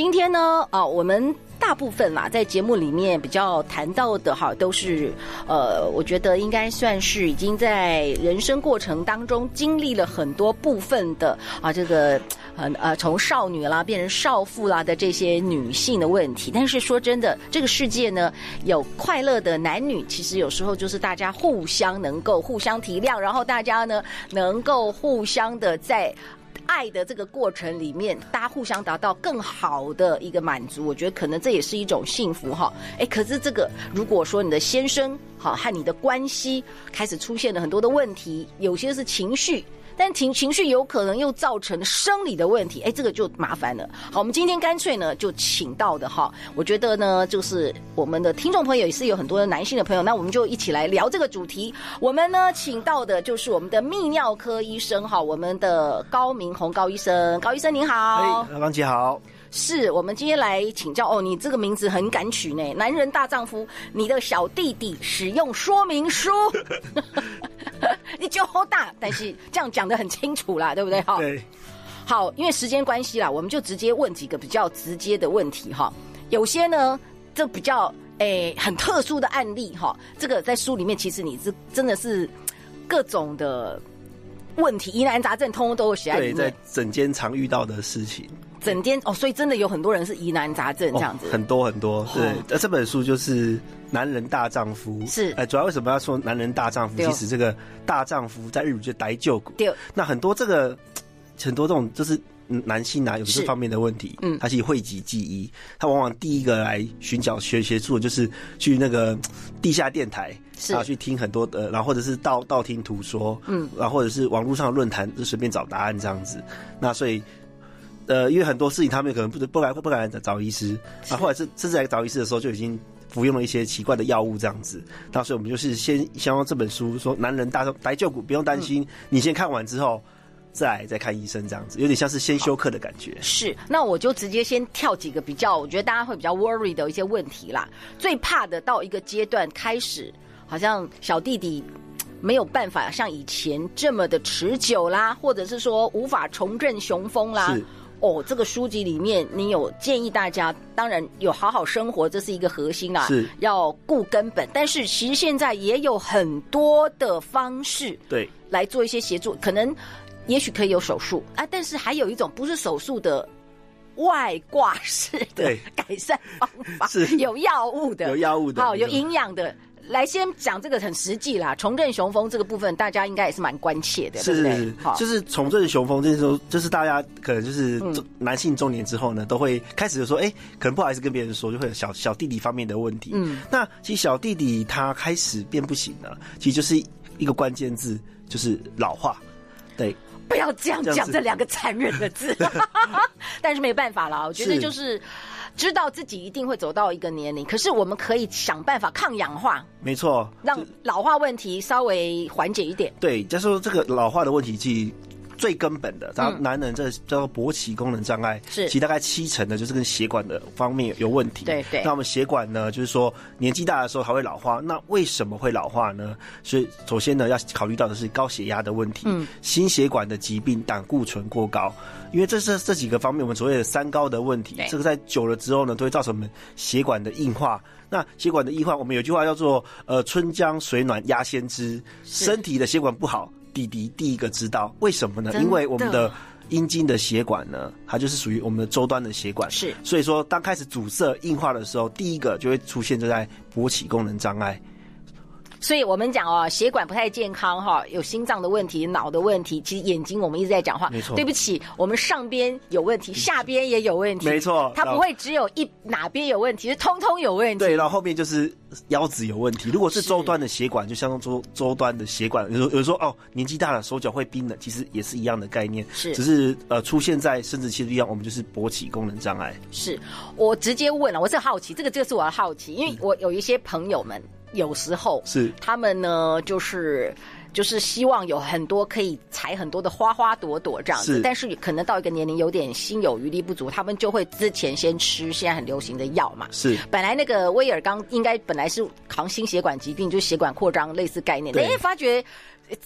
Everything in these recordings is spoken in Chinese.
今天呢，啊，我们大部分啦，在节目里面比较谈到的哈，都是呃，我觉得应该算是已经在人生过程当中经历了很多部分的啊，这个呃呃，从少女啦变成少妇啦的这些女性的问题。但是说真的，这个世界呢，有快乐的男女，其实有时候就是大家互相能够互相体谅，然后大家呢能够互相的在。爱的这个过程里面，大家互相达到更好的一个满足，我觉得可能这也是一种幸福哈。哎，可是这个如果说你的先生哈和你的关系开始出现了很多的问题，有些是情绪。但情情绪有可能又造成生理的问题，哎，这个就麻烦了。好，我们今天干脆呢就请到的哈，我觉得呢就是我们的听众朋友也是有很多的男性的朋友，那我们就一起来聊这个主题。我们呢请到的就是我们的泌尿科医生哈，我们的高明宏高医生，高医生您好，哎，王姐好。是我们今天来请教哦，你这个名字很敢取呢，男人大丈夫，你的小弟弟使用说明书，你就好大，但是这样讲的很清楚啦，对不对？哈，对，好，因为时间关系啦，我们就直接问几个比较直接的问题哈。有些呢，这比较诶很特殊的案例哈，这个在书里面其实你是真的是各种的问题，疑难杂症通通都有写在里面，对，在诊间常遇到的事情。整天哦，所以真的有很多人是疑难杂症这样子，哦、很多很多。对，那、哦、这本书就是《男人大丈夫》是。哎，主要为什么要说男人大丈夫？其实这个大丈夫在日语就大丈夫。对。那很多这个很多这种就是男性啊，有这方面的问题，嗯，他是汇集记忆，他往往第一个来寻找学协助的就是去那个地下电台，是啊，去听很多的，然后或者是道道听途说，嗯，然后或者是网络上的论坛就随便找答案这样子。那所以。呃，因为很多事情他们可能不不敢不敢找医师啊，或者是甚至来找医师的时候就已经服用了一些奇怪的药物这样子。那所以我们就是先先用这本书说，男人大来救骨不用担心，你先看完之后再再看医生这样子，有点像是先休克的感觉。是，那我就直接先跳几个比较，我觉得大家会比较 worry 的一些问题啦。最怕的到一个阶段开始，好像小弟弟没有办法像以前这么的持久啦，或者是说无法重振雄风啦。是。哦，这个书籍里面你有建议大家，当然有好好生活，这是一个核心啦，是要顾根本。但是其实现在也有很多的方式，对，来做一些协助，可能也许可以有手术啊，但是还有一种不是手术的外挂式的改善方法，是有药物的，有药物的，好，有营养的。来，先讲这个很实际啦，重振雄风这个部分，大家应该也是蛮关切的，是对不对？好，就是重振雄风，这时候，就是大家可能就是男性中年之后呢，嗯、都会开始就说，哎、欸，可能不好意思跟别人说，就会有小小弟弟方面的问题。嗯，那其实小弟弟他开始变不行了，其实就是一个关键字，就是老化。对，不要这样讲这两个残忍的字，但是没办法了，我觉得就是。知道自己一定会走到一个年龄，可是我们可以想办法抗氧化，没错，让老化问题稍微缓解一点。对，就是说这个老化的问题，其实。最根本的，然后男人这叫做勃起功能障碍，是其实大概七成的，就是跟血管的方面有问题。对对。那我们血管呢，就是说年纪大的时候还会老化。那为什么会老化呢？所以首先呢，要考虑到的是高血压的问题，嗯，心血管的疾病，胆固醇过高，因为这是这几个方面我们所谓的三高的问题。这个在久了之后呢，都会造成我们血管的硬化。那血管的硬化，我们有句话叫做呃“春江水暖鸭先知”，身体的血管不好。弟弟第一个知道为什么呢？因为我们的阴茎的血管呢，它就是属于我们的周端的血管，是。所以说，当开始阻塞硬化的时候，第一个就会出现就在勃起功能障碍。所以我们讲哦，血管不太健康哈，有心脏的问题、脑的问题，其实眼睛我们一直在讲话，没错。对不起，我们上边有问题，下边也有问题，没错。它不会只有一哪边有问题，是通通有问题。对，然后后面就是腰子有问题。如果是周端的血管，就像周周端的血管，有有人说哦，年纪大了手脚会冰冷，其实也是一样的概念，是，只是呃出现在生殖器的地方，我们就是勃起功能障碍。是我直接问了，我是好奇，这个就是我的好奇，因为我有一些朋友们。有时候是。他们呢，就是就是希望有很多可以采很多的花花朵朵这样子，但是可能到一个年龄有点心有余力不足，他们就会之前先吃现在很流行的药嘛。是本来那个威尔刚应该本来是扛心血管疾病，就血管扩张类似概念，哎，发觉。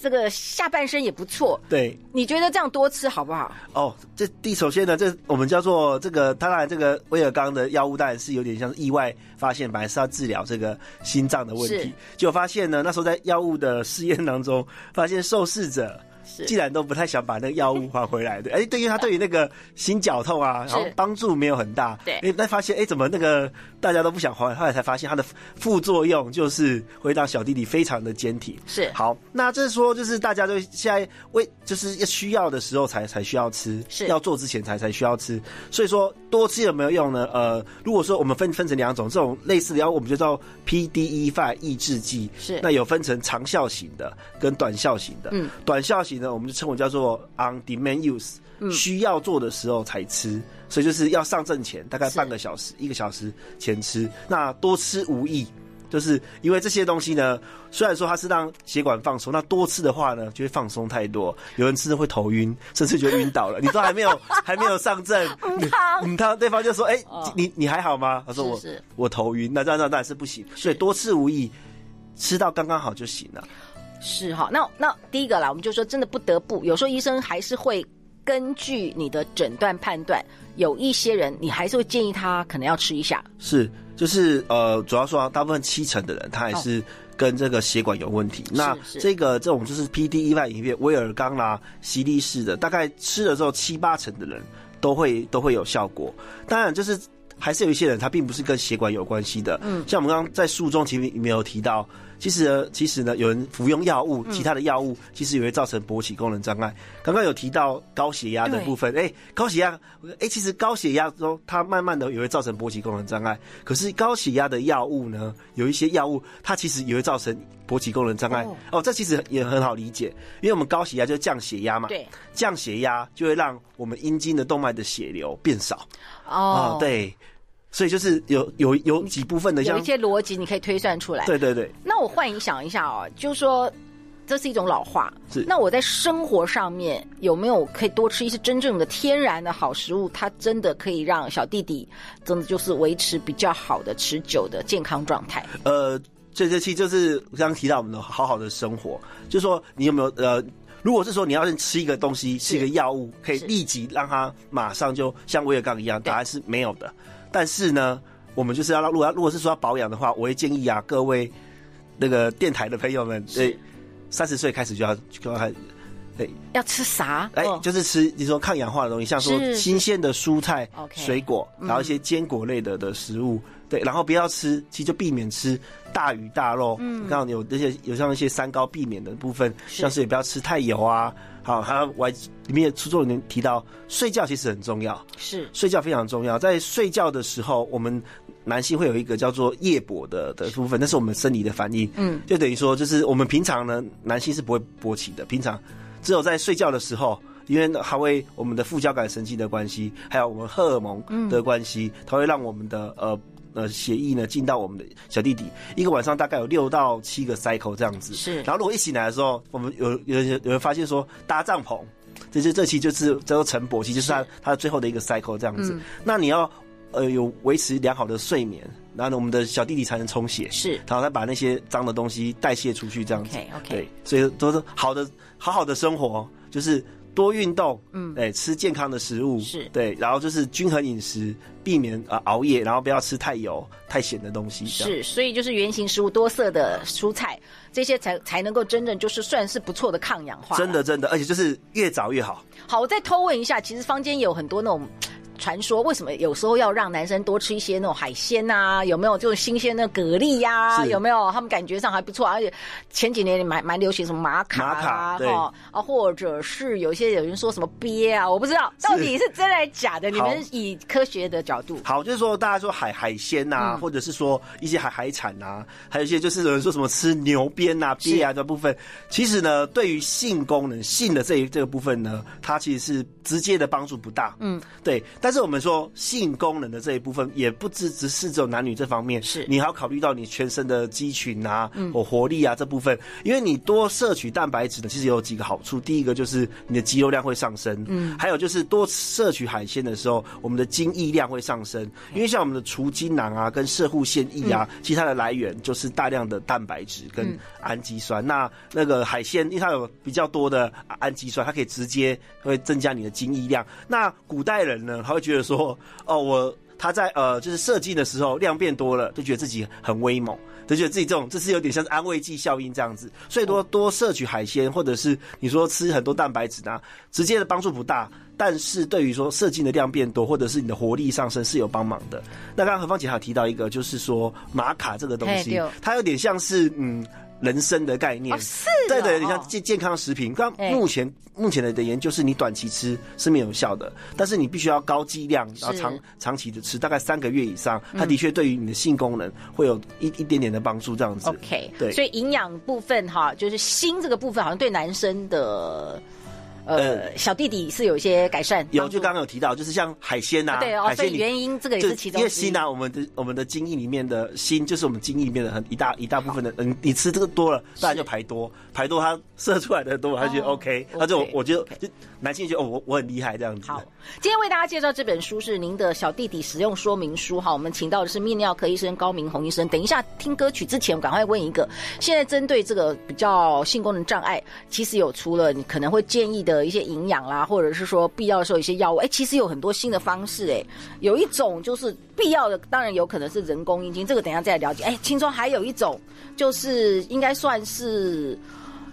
这个下半身也不错，对，你觉得这样多吃好不好？哦，这第首先呢，这我们叫做这个，当然这个威尔刚的药物当然是有点像是意外发现，本来是要治疗这个心脏的问题，结果发现呢，那时候在药物的试验当中，发现受试者。既然都不太想把那个药物还回来的，哎、欸，对于他对于那个心绞痛啊，然后帮助没有很大。对，哎，那发现哎、欸，怎么那个大家都不想还？后来才发现它的副作用就是会让小弟弟非常的坚挺。是，好，那这是说就是大家都现在为就是要需要的时候才才需要吃，是要做之前才才需要吃。所以说多吃有没有用呢？呃，如果说我们分分成两种，这种类似的药物我们就叫 PDE5 抑制剂。是，那有分成长效型的跟短效型的。嗯，短效型呢。我们就称为叫做 on demand use，需要做的时候才吃，所以就是要上阵前大概半个小时、一个小时前吃。那多吃无益，就是因为这些东西呢，虽然说它是让血管放松，那多吃的话呢，就会放松太多，有人吃的会头晕，甚至就晕倒了。你都还没有 还没有上阵，嗯，他对方就说：“哎、欸，你你还好吗？”他说：“我我头晕。”那这样这样当然是不行，所以多吃无益，吃到刚刚好就行了。是哈，那那第一个啦，我们就说真的不得不，有时候医生还是会根据你的诊断判断，有一些人你还是会建议他可能要吃一下。是，就是呃，主要说大部分七成的人他还是跟这个血管有问题。哦、那这个这种就是 PDE5 隐片威尔刚啦、犀利士的，大概吃了之后七八成的人都会都会有效果。当然就是还是有一些人他并不是跟血管有关系的。嗯，像我们刚刚在书中其实里面有提到。其实呢，其实呢，有人服用药物，其他的药物其实也会造成勃起功能障碍。刚刚有提到高血压的部分，哎，高血压，哎，其实高血压中，它慢慢的也会造成勃起功能障碍。可是高血压的药物呢，有一些药物它其实也会造成勃起功能障碍。哦，这其实也很好理解，因为我们高血压就是降血压嘛，对，降血压就会让我们阴茎的动脉的血流变少。哦，对。所以就是有有有几部分的像，有一些逻辑你可以推算出来。对对对。那我换一想一下哦，就是说这是一种老化。是。那我在生活上面有没有可以多吃一些真正的天然的好食物？它真的可以让小弟弟真的就是维持比较好的持久的健康状态。呃，这这期就是刚刚提到我们的好好的生活，就是说你有没有呃，如果是说你要是吃一个东西，是一个药物，可以立即让它马上就像威尔刚一样，答案是没有的。但是呢，我们就是要让，如果要如果是说要保养的话，我会建议啊，各位那个电台的朋友们，对，三十岁开始就要就要开始，对，要吃啥？哎、欸，就是吃你说抗氧化的东西，像说新鲜的蔬菜、水果，然后一些坚果类的的食物，对，然后不要吃，其实就避免吃大鱼大肉。嗯，刚好有那些有像一些三高避免的部分，像是也不要吃太油啊。好，还有我里面书中里面提到，睡觉其实很重要，是睡觉非常重要。在睡觉的时候，我们男性会有一个叫做夜勃的的部分，那是我们生理的反应。嗯，就等于说，就是我们平常呢，男性是不会勃起的，平常只有在睡觉的时候，因为它会我们的副交感神经的关系，还有我们荷尔蒙的关系，它会让我们的呃。呃，血液呢进到我们的小弟弟，一个晚上大概有六到七个 cycle 这样子。是，然后如果一醒来的时候，我们有有人有人发现说搭帐篷，这些这期就是叫做晨勃期，就是他他最后的一个 cycle 这样子。嗯、那你要呃有维持良好的睡眠，然后呢我们的小弟弟才能充血，是，然后再把那些脏的东西代谢出去这样子。OK OK。对，所以都是好的好好的生活就是。多运动，嗯，对，吃健康的食物是对，然后就是均衡饮食，避免啊熬夜，然后不要吃太油、太咸的东西。是，所以就是原型食物、多色的蔬菜，这些才才能够真正就是算是不错的抗氧化。真的，真的，而且就是越早越好。好，我再偷问一下，其实坊间有很多那种。传说，为什么有时候要让男生多吃一些那种海鲜呐？有没有就是新鲜的蛤蜊呀、啊？有没有？他们感觉上还不错，而且前几年蛮蛮流行什么玛卡啊，哈啊，或者是有一些有人说什么鳖啊，我不知道到底是真的还是假的。你们以科学的角度，好，就是说大家说海海鲜呐、啊嗯，或者是说一些海海产啊，还有一些就是有人说什么吃牛鞭呐、鳖啊这部分，其实呢，对于性功能、性的这一这个部分呢，它其实是直接的帮助不大。嗯，对。但是我们说性功能的这一部分，也不只只是只有男女这方面，是你还要考虑到你全身的肌群啊、嗯、或活力啊这部分，因为你多摄取蛋白质呢，其实也有几个好处。第一个就是你的肌肉量会上升，嗯，还有就是多摄取海鲜的时候，我们的精液量会上升。因为像我们的除精囊啊，跟射护腺液啊，其他的来源就是大量的蛋白质跟氨基酸。那那个海鲜，因为它有比较多的氨基酸，它可以直接会增加你的精液量。那古代人呢，他会觉得说，哦，我他在呃，就是射精的时候量变多了，就觉得自己很威猛。就觉得自己这种，这是有点像是安慰剂效应这样子，所以多多摄取海鲜，或者是你说吃很多蛋白质呢，直接的帮助不大，但是对于说射精的量变多，或者是你的活力上升是有帮忙的。那刚刚何芳姐还有提到一个，就是说玛卡这个东西，它有点像是嗯。人参的概念，哦是哦、对对，你像健健康食品。刚目前、欸、目前的的研究是，你短期吃是没有效的，但是你必须要高剂量，然后长长期的吃，大概三个月以上，它的确对于你的性功能会有一一点点的帮助，这样子。OK，对，所以营养部分哈，就是锌这个部分，好像对男生的。呃，小弟弟是有一些改善，有就刚刚有提到，就是像海鲜呐、啊，对哦，所以原因这个也是其中。因为锌啊，我们的我们的精液里面的锌，就是我们精液里面的很一大一大部分的，嗯，你吃这个多了，当然就排多，排多它射出来的多，他觉得 OK，他就我觉得就男性就哦，我我很厉害这样子。好，今天为大家介绍这本书是您的小弟弟使用说明书。哈，我们请到的是泌尿科医生高明宏医生。等一下听歌曲之前，我赶快问一个，现在针对这个比较性功能障碍，其实有除了你可能会建议的的一些营养啦。或者是说必要的时候一些药物，哎，其实有很多新的方式，哎，有一种就是必要的，当然有可能是人工阴茎，这个等一下再来了解。哎，听说还有一种就是应该算是，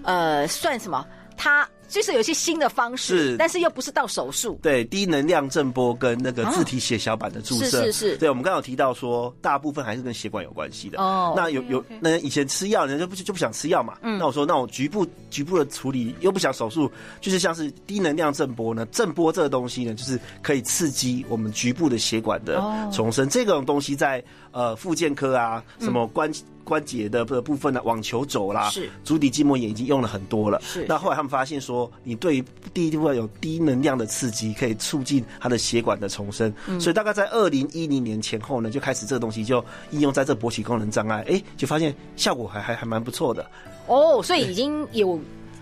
呃，算什么？它。就是有些新的方式，但是又不是到手术。对，低能量震波跟那个自体血小板的注射，是是是。对，我们刚刚有提到说，大部分还是跟血管有关系的。哦，那有有那以前吃药，人家就不就不想吃药嘛。嗯。那我说，那我局部局部的处理又不想手术，就是像是低能量震波呢？震波这个东西呢，就是可以刺激我们局部的血管的重生。这种东西在呃复健科啊，什么关。关节的部分呢，网球肘啦，是足底筋膜炎已经用了很多了。是，那后来他们发现说，你对第一部分有低能量的刺激，可以促进它的血管的重生。嗯、所以大概在二零一零年前后呢，就开始这个东西就应用在这勃起功能障碍，哎、欸，就发现效果还还还蛮不错的。哦，所以已经有。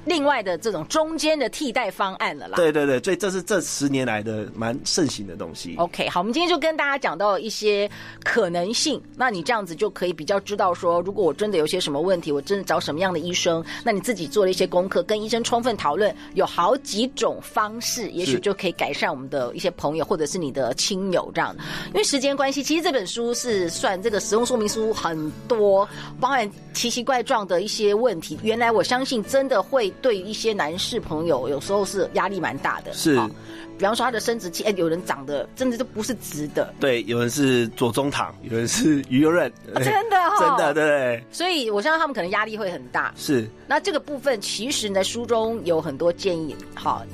另外的这种中间的替代方案了啦。对对对，所以这是这十年来的蛮盛行的东西。OK，好，我们今天就跟大家讲到一些可能性。那你这样子就可以比较知道说，如果我真的有些什么问题，我真的找什么样的医生？那你自己做了一些功课，跟医生充分讨论，有好几种方式，也许就可以改善我们的一些朋友或者是你的亲友这样。因为时间关系，其实这本书是算这个使用说明书很多，包含奇奇怪状的一些问题。原来我相信真的会。对于一些男士朋友，有时候是压力蛮大的。是，比方说他的生殖器，哎，有人长得真的都不是直的。对，有人是左中堂，有人是鱼油刃，真的真的对。所以我相信他们可能压力会很大。是，那这个部分其实你在书中有很多建议，好。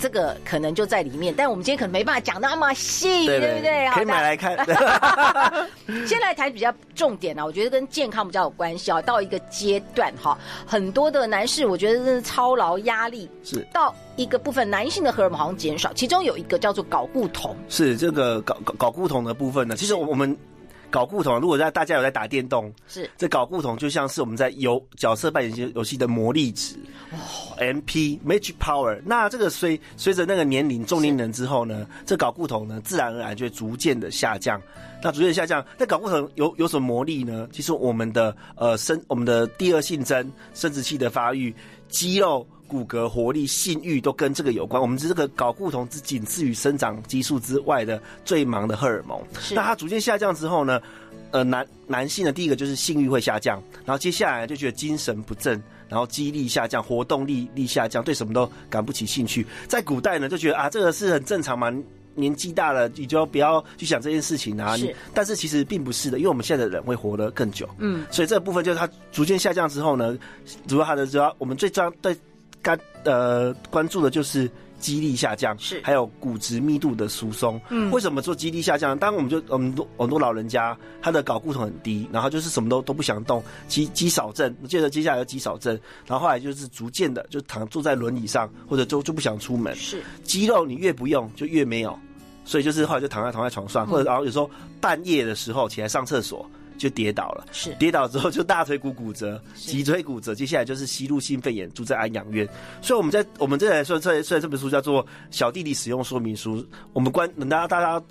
这个可能就在里面，但我们今天可能没办法讲那么细，对，不对？可以买来看。先来谈比较重点啊，我觉得跟健康比较有关系啊。到一个阶段哈，很多的男士，我觉得是操劳压力是到一个部分，男性的荷尔蒙好像减少，其中有一个叫做睾固酮。是这个睾睾睾固酮的部分呢，其实我们。睾固酮，如果在大家有在打电动，是这搞固酮就像是我们在游角色扮演游戏的魔力值哦，MP Magic Power。那这个随随着那个年龄中年人之后呢，这搞固酮呢自然而然就会逐渐的下降。那逐渐下降，那搞固酮有有什么魔力呢？其实我们的呃生我们的第二性征、生殖器的发育、肌肉。骨骼活力、性欲都跟这个有关。我们这个睾固酮只仅次于生长激素之外的最忙的荷尔蒙。那它逐渐下降之后呢，呃，男男性的第一个就是性欲会下降，然后接下来就觉得精神不振，然后肌力下降，活动力力下降，对什么都感不起兴趣。在古代呢，就觉得啊，这个是很正常嘛。年纪大了，你就不要去想这件事情啊？你但是其实并不是的，因为我们现在的人会活得更久，嗯，所以这个部分就是它逐渐下降之后呢，主要它的主要我们最重要对该呃关注的就是。肌力下降是，还有骨质密度的疏松。嗯，为什么做肌力下降？当然，我们就我们多很多老人家，他的睾固酮很低，然后就是什么都都不想动，肌肌少症。接着接下来有肌少症，然后后来就是逐渐的就躺坐在轮椅上，或者就就不想出门。是，肌肉你越不用就越没有，所以就是后来就躺在躺在床上，或者然后有时候半夜的时候起来上厕所。就跌倒了，是跌倒之后就大腿骨骨折，脊椎骨折，接下来就是吸入性肺炎，住在安养院。所以我们在我们这来说，这虽然这本书叫做《小弟弟使用说明书》，我们关大家大家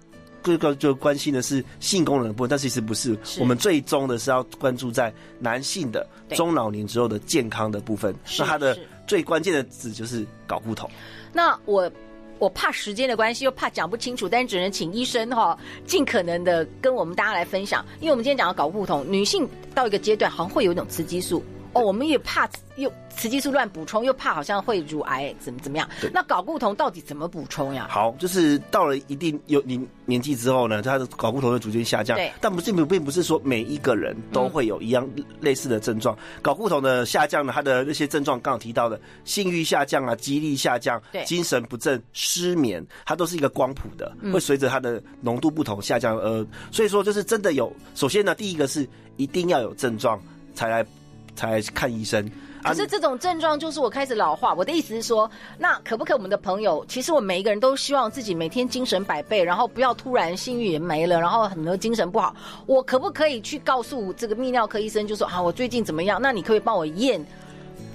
各个就关心的是性功能的部分，但其实不是，是我们最终的是要关注在男性的中老年之后的健康的部分。那它的最关键的字就是睾固酮。那我。我怕时间的关系，又怕讲不清楚，但是只能请医生哈，尽可能的跟我们大家来分享。因为我们今天讲到睾固酮，女性到一个阶段好像会有一种雌激素。哦，我们也怕又雌激素乱补充，又怕好像会乳癌，怎么怎么样？那睾固酮到底怎么补充呀？好，就是到了一定有年年纪之后呢，它的睾固酮会逐渐下降。对，但不是并并不是说每一个人都会有一样类似的症状。睾固酮的下降呢，它的那些症状刚刚提到的性欲下降啊，肌力下降，对，精神不振、失眠，它都是一个光谱的，会随着它的浓度不同下降。呃，所以说就是真的有，首先呢，第一个是一定要有症状才来。才看医生。可是这种症状就是我开始老化。我的意思是说，那可不可以我们的朋友，其实我们每一个人都希望自己每天精神百倍，然后不要突然性欲也没了，然后很多精神不好。我可不可以去告诉这个泌尿科医生，就说啊，我最近怎么样？那你可以帮我验？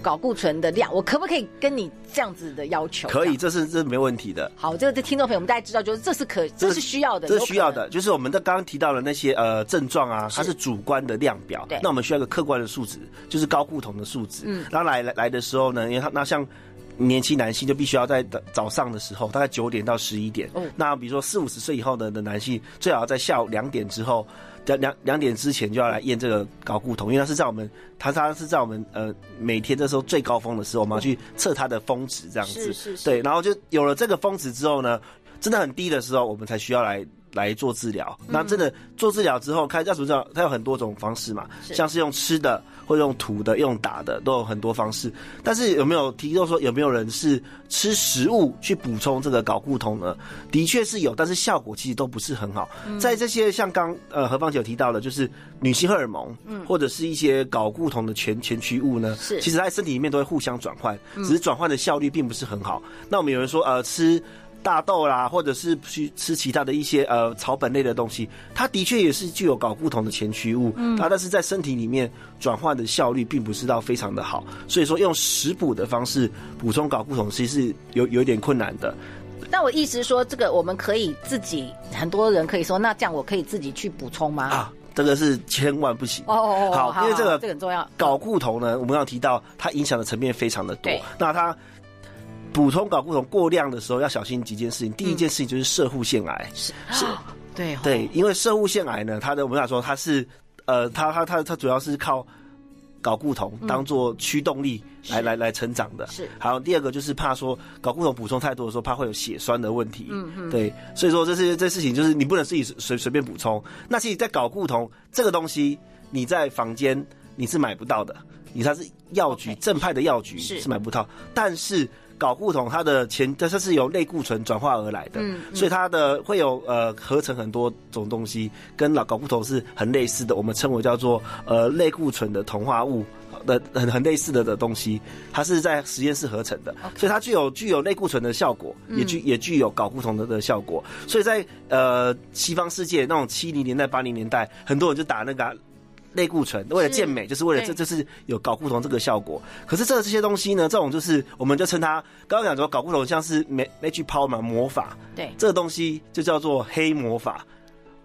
睾固醇的量，我可不可以跟你这样子的要求？可以，这是这是没问题的。好，这个听众朋友们大家知道，就是这是可，这是需要的，这是需要的。就是我们的刚刚提到的那些呃症状啊，它是主观的量表。对，那我们需要一个客观的数值，就是高固酮的数值。嗯，然后来来来的时候呢，因为他那像年轻男性就必须要在早上的时候，大概九点到十一点。嗯，那比如说四五十岁以后的的男性，最好要在下午两点之后。两两两点之前就要来验这个睾固酮，因为它是在我们，它它是在我们呃每天这时候最高峰的时候，我们要去测它的峰值这样子。是是是。对，然后就有了这个峰值之后呢，真的很低的时候，我们才需要来。来做治疗，那真的做治疗之后，开要怎么治疗？它有很多种方式嘛，像是用吃的，或用涂的，用打的，都有很多方式。但是有没有提到说有没有人是吃食物去补充这个睾固酮呢？的确是有，但是效果其实都不是很好。在这些像刚呃何芳姐有提到的，就是女性荷尔蒙，嗯，或者是一些睾固酮的前前驱物呢，是其实在身体里面都会互相转换，只是转换的效率并不是很好。那我们有人说呃吃。大豆啦，或者是去吃其他的一些呃草本类的东西，它的确也是具有搞固酮的前驱物，嗯，啊，但是在身体里面转换的效率并不是到非常的好，所以说用食补的方式补充搞固酮其实是有有点困难的。但我意思是说，这个我们可以自己，很多人可以说，那这样我可以自己去补充吗？啊，这个是千万不行。哦哦哦，好，因为这个这个很重要。搞固酮呢，我们要提到它影响的层面非常的多，那它。补充睾固酮过量的时候，要小心几件事情。第一件事情就是射护腺癌，是是，对对，因为射护腺癌呢，它的我们想说它是呃，它它它它主要是靠睾固酮当做驱动力来来来成长的。是，还有第二个就是怕说睾固酮补充太多的时候，怕会有血栓的问题。嗯嗯，对，所以说这是这事情就是你不能自己随随便补充。那其实，在睾固酮这个东西，你在房间你是买不到的，你它是药局正派的药局是买不到，但是。睾固酮它的前，它是由类固醇转化而来的，嗯嗯、所以它的会有呃合成很多种东西，跟老睾固酮是很类似的，我们称为叫做呃类固醇的同化物的很很类似的的东西，它是在实验室合成的.所以它具有具有类固醇的效果，也具也具有睾固酮的的效果，所以在呃西方世界那种七零年代八零年代，很多人就打那个。类固醇为了健美，就是为了这，就是有搞固酮这个效果。可是这这些东西呢，这种就是我们就称它，刚刚讲说搞固酮像是 magic power 嘛，魔法。对，这个东西就叫做黑魔法。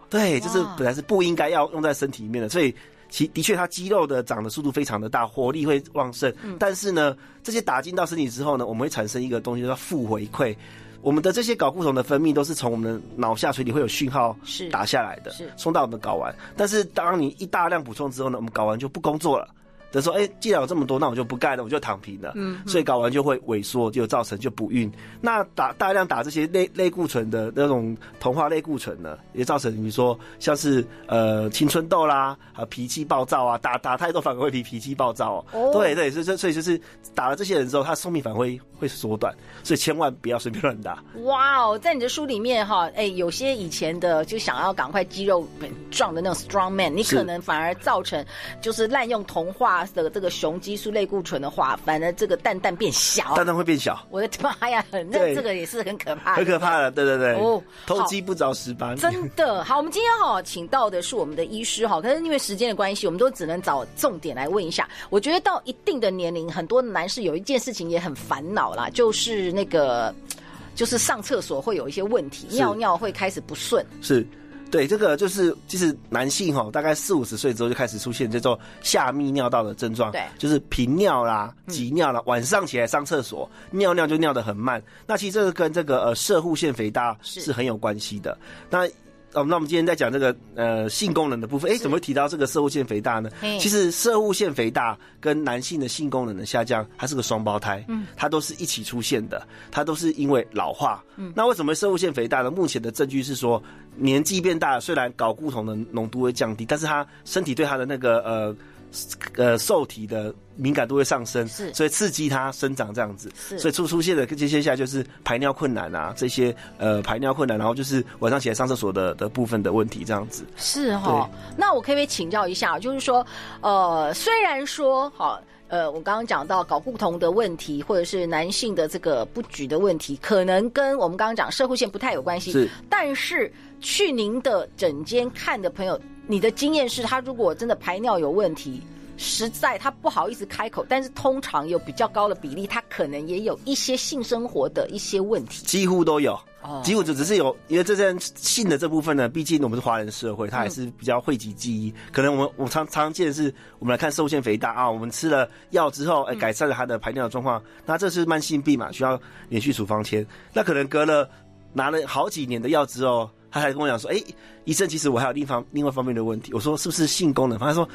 对，就是本来是不应该要用在身体里面的，所以其的确它肌肉的长的速度非常的大，活力会旺盛。但是呢，这些打进到身体之后呢，我们会产生一个东西叫负回馈。我们的这些睾固酮的分泌都是从我们的脑下垂体会有讯号是。打下来的，是。送到我们的睾丸。但是当你一大量补充之后呢，我们睾丸就不工作了，等于说，哎、欸，既然有这么多，那我就不干了，我就躺平了。嗯，所以睾丸就会萎缩，就造成就不孕。那打大量打这些类类固醇的那种同化类固醇呢，也造成你说像是呃青春痘啦，啊脾气暴躁啊，打打太多反而会脾脾气暴躁。哦，对对，所以所以就是打了这些人之后，他寿命反而会会缩短，所以千万不要随便乱打。哇哦，在你的书里面哈，哎、欸，有些以前的就想要赶快肌肉很壮的那种 strong man，你可能反而造成就是滥用童话。的这个雄激素类固醇的话，反而这个蛋蛋变小，蛋蛋会变小。我的妈呀，那这个也是很可怕，很可怕的。对对对，哦，偷鸡不着蚀把米。真的好，我们今天哈请到的是我们的医师哈，可是因为时间的关系，我们都只能找重点来问一下。我觉得到一定的年龄，很多男士有一件事情也很烦恼啦，就是那个就是上厕所会有一些问题，尿尿会开始不顺。是。对，这个就是就是男性哈，大概四五十岁之后就开始出现这种下泌尿道的症状，对，就是频尿啦、急尿啦，晚上起来上厕所尿尿就尿得很慢。那其实这个跟这个呃射护腺肥大是很有关系的。那哦，那我们今天在讲这个呃性功能的部分，哎，怎么会提到这个射物腺肥大呢？其实射物腺肥大跟男性的性功能的下降，它是个双胞胎，嗯，它都是一起出现的，它都是因为老化。嗯，那为什么射物腺肥大呢？目前的证据是说，年纪变大，虽然睾固酮的浓度会降低，但是它身体对它的那个呃。呃，受体的敏感度会上升，是，所以刺激它生长这样子，是，所以出出现的这些下来就是排尿困难啊，这些呃排尿困难，然后就是晚上起来上厕所的的部分的问题这样子。是哈、哦，那我可不可以请教一下，就是说，呃，虽然说哈，呃，我刚刚讲到睾固酮的问题，或者是男性的这个不举的问题，可能跟我们刚刚讲摄护腺不太有关系，是，但是去您的诊间看的朋友。你的经验是，他如果真的排尿有问题，实在他不好意思开口，但是通常有比较高的比例，他可能也有一些性生活的一些问题，几乎都有，几乎就只是有，因为这件性的这部分呢，毕竟我们是华人社会，它还是比较讳疾忌医，可能我们我常常见的是，我们来看摄护腺肥大啊，我们吃了药之后，哎，改善了他的排尿的状况，那这是慢性病嘛，需要连续处方签，那可能隔了拿了好几年的药之后。他还跟我讲说：“哎、欸，医生，其实我还有另一方另外方面的问题。”我说：“是不是性功能？”他说：“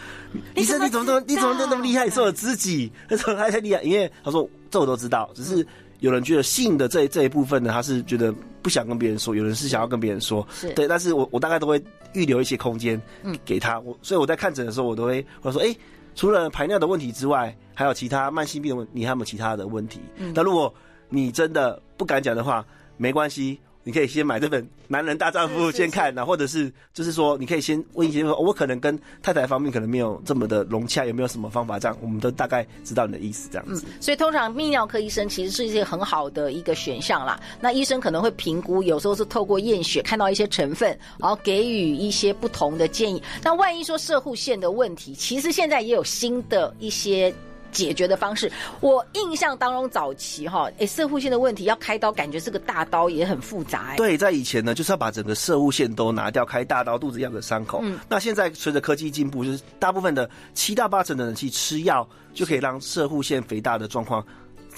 医生，你怎么怎么你怎么那么厉害？你是我知己，他说他太厉害。因为他说这我都知道，只是有人觉得性的这这一部分呢，他是觉得不想跟别人说；有人是想要跟别人说。对，但是我我大概都会预留一些空间，嗯，给他。我所以我在看诊的时候，我都会我说：哎、欸，除了排尿的问题之外，还有其他慢性病的问题，你还有没有其他的问题？嗯，那如果你真的不敢讲的话，没关系。”你可以先买这本《男人大丈夫》先看，然后或者是就是说，你可以先问一些，我可能跟太太方面可能没有这么的融洽，有没有什么方法？这样我们都大概知道你的意思，这样子。嗯，所以通常泌尿科医生其实是一些很好的一个选项啦。那医生可能会评估，有时候是透过验血看到一些成分，然后给予一些不同的建议。那万一说射护腺的问题，其实现在也有新的一些。解决的方式，我印象当中早期哈，哎，射护腺的问题要开刀，感觉是个大刀，也很复杂哎。对，在以前呢，就是要把整个射护腺都拿掉，开大刀，肚子一样的伤口。嗯，那现在随着科技进步，就是大部分的七到八成的人去吃药，就可以让射护腺肥大的状况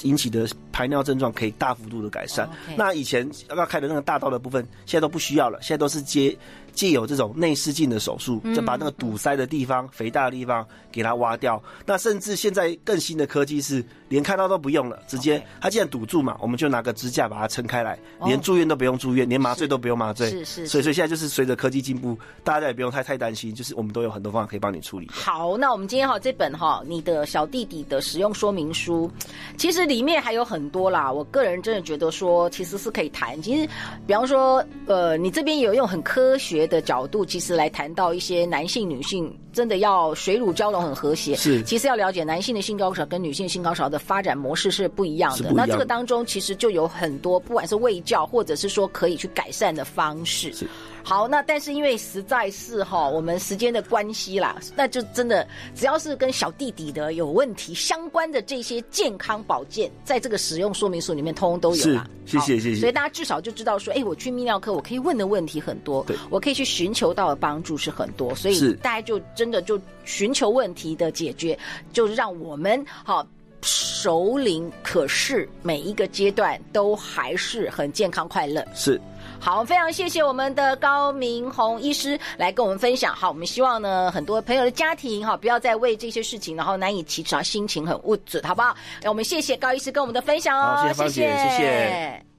引起的排尿症状可以大幅度的改善。那以前要开的那个大刀的部分，现在都不需要了，现在都是接。借有这种内视镜的手术，就把那个堵塞的地方、肥大的地方给它挖掉。那甚至现在更新的科技是，连开刀都不用了，直接它既然堵住嘛，我们就拿个支架把它撑开来，连住院都不用住院，连麻醉都不用麻醉。是是。所以所以现在就是随着科技进步，大家也不用太太担心，就是我们都有很多方法可以帮你处理。好，那我们今天哈这本哈你的小弟弟的使用说明书，其实里面还有很多啦。我个人真的觉得说，其实是可以谈。其实，比方说，呃，你这边有用很科学。的角度，其实来谈到一些男性、女性真的要水乳交融很和谐。是，其实要了解男性的性高潮跟女性性高潮的发展模式是不一样的。那这个当中其实就有很多，不管是卫教或者是说可以去改善的方式。是。好，那但是因为实在是哈，我们时间的关系啦，那就真的只要是跟小弟弟的有问题相关的这些健康保健，在这个使用说明书里面通通都有啦。谢谢谢谢。所以大家至少就知道说，哎、欸，我去泌尿科，我可以问的问题很多，对，我可以去寻求到的帮助是很多，所以大家就真的就寻求问题的解决，就让我们好。首领，可是每一个阶段都还是很健康快乐。是，好，非常谢谢我们的高明宏医师来跟我们分享。好，我们希望呢，很多朋友的家庭哈，不要再为这些事情然后难以启齿，心情很物质，好不好？那我们谢谢高医师跟我们的分享哦，谢谢，谢谢。谢谢